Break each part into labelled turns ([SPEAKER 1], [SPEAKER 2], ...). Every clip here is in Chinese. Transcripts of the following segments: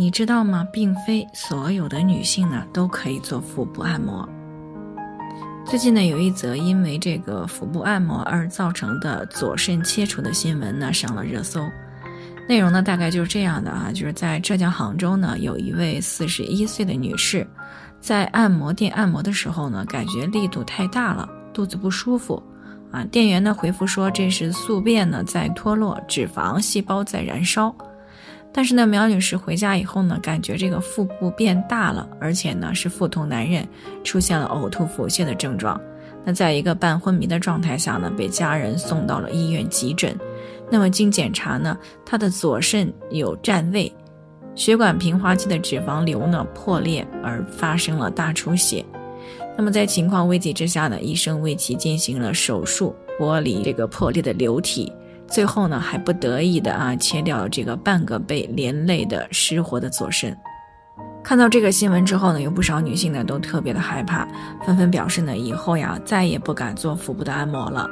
[SPEAKER 1] 你知道吗？并非所有的女性呢都可以做腹部按摩。最近呢，有一则因为这个腹部按摩而造成的左肾切除的新闻呢上了热搜。内容呢大概就是这样的啊，就是在浙江杭州呢，有一位四十一岁的女士，在按摩店按摩的时候呢，感觉力度太大了，肚子不舒服啊。店员呢回复说这是宿便呢在脱落，脂肪细胞在燃烧。但是呢，苗女士回家以后呢，感觉这个腹部变大了，而且呢是腹痛难忍，出现了呕吐、腹泻的症状。那在一个半昏迷的状态下呢，被家人送到了医院急诊。那么经检查呢，她的左肾有占位，血管平滑肌的脂肪瘤呢破裂而发生了大出血。那么在情况危急之下呢，医生为其进行了手术，剥离这个破裂的瘤体。最后呢，还不得已的啊，切掉了这个半个被连累的失活的左肾。看到这个新闻之后呢，有不少女性呢都特别的害怕，纷纷表示呢，以后呀再也不敢做腹部的按摩了。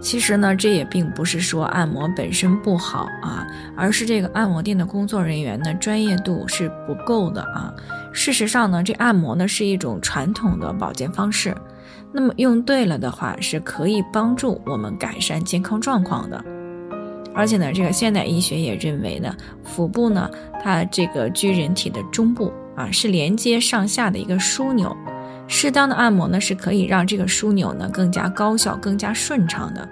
[SPEAKER 1] 其实呢，这也并不是说按摩本身不好啊，而是这个按摩店的工作人员呢专业度是不够的啊。事实上呢，这按摩呢是一种传统的保健方式，那么用对了的话，是可以帮助我们改善健康状况的。而且呢，这个现代医学也认为呢，腹部呢，它这个居人体的中部啊，是连接上下的一个枢纽。适当的按摩呢，是可以让这个枢纽呢更加高效、更加顺畅的。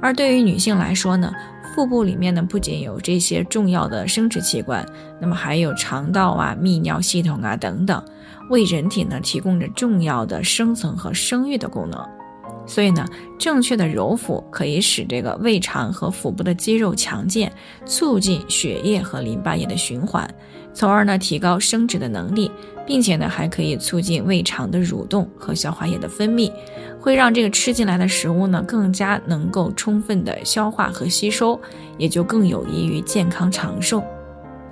[SPEAKER 1] 而对于女性来说呢，腹部里面呢不仅有这些重要的生殖器官，那么还有肠道啊、泌尿系统啊等等，为人体呢提供着重要的生存和生育的功能。所以呢，正确的揉腹可以使这个胃肠和腹部的肌肉强健，促进血液和淋巴液的循环，从而呢提高生殖的能力，并且呢还可以促进胃肠的蠕动和消化液的分泌，会让这个吃进来的食物呢更加能够充分的消化和吸收，也就更有益于健康长寿。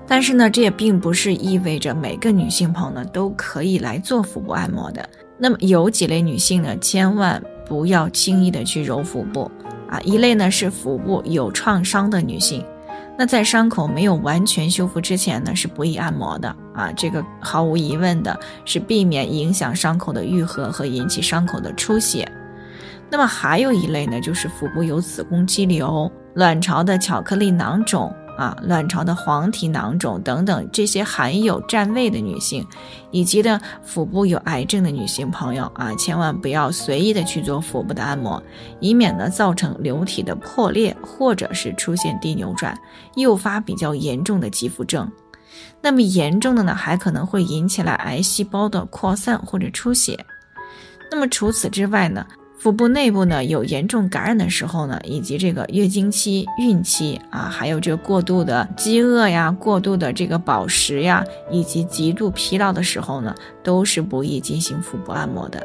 [SPEAKER 1] 但是呢，这也并不是意味着每个女性朋友呢都可以来做腹部按摩的。那么有几类女性呢，千万。不要轻易的去揉腹部啊！一类呢是腹部有创伤的女性，那在伤口没有完全修复之前呢，是不宜按摩的啊。这个毫无疑问的是避免影响伤口的愈合和引起伤口的出血。那么还有一类呢，就是腹部有子宫肌瘤、卵巢的巧克力囊肿。啊，卵巢的黄体囊肿等等，这些含有占位的女性，以及呢腹部有癌症的女性朋友啊，千万不要随意的去做腹部的按摩，以免呢造成瘤体的破裂，或者是出现低扭转，诱发比较严重的肌肤症。那么严重的呢，还可能会引起来癌细胞的扩散或者出血。那么除此之外呢？腹部内部呢有严重感染的时候呢，以及这个月经期、孕期啊，还有这个过度的饥饿呀、过度的这个饱食呀，以及极度疲劳的时候呢，都是不宜进行腹部按摩的。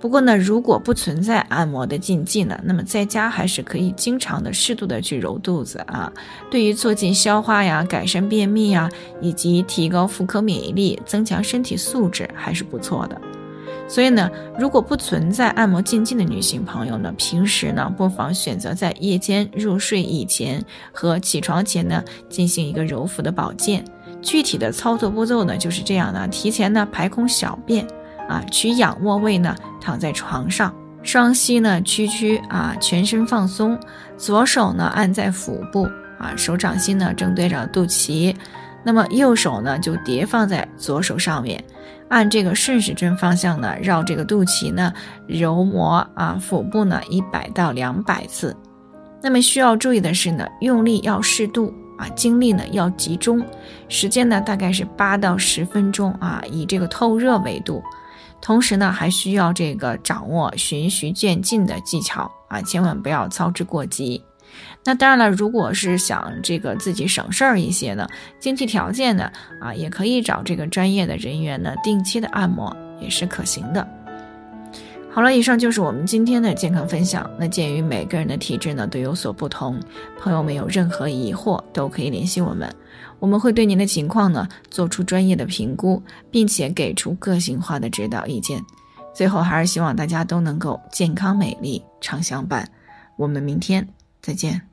[SPEAKER 1] 不过呢，如果不存在按摩的禁忌呢，那么在家还是可以经常的、适度的去揉肚子啊。对于促进消化呀、改善便秘呀，以及提高妇科免疫力、增强身体素质，还是不错的。所以呢，如果不存在按摩禁忌的女性朋友呢，平时呢不妨选择在夜间入睡以前和起床前呢进行一个揉腹的保健。具体的操作步骤呢就是这样的：提前呢排空小便，啊，取仰卧位呢躺在床上，双膝呢屈曲啊，全身放松，左手呢按在腹部啊，手掌心呢正对着肚脐，那么右手呢就叠放在左手上面。按这个顺时针方向呢，绕这个肚脐呢揉摩啊，腹部呢一百到两百次。那么需要注意的是呢，用力要适度啊，精力呢要集中，时间呢大概是八到十分钟啊，以这个透热为度。同时呢，还需要这个掌握循序渐进的技巧啊，千万不要操之过急。那当然了，如果是想这个自己省事儿一些呢，经济条件呢啊，也可以找这个专业的人员呢定期的按摩也是可行的。好了，以上就是我们今天的健康分享。那鉴于每个人的体质呢都有所不同，朋友们有任何疑惑都可以联系我们，我们会对您的情况呢做出专业的评估，并且给出个性化的指导意见。最后还是希望大家都能够健康美丽常相伴。我们明天再见。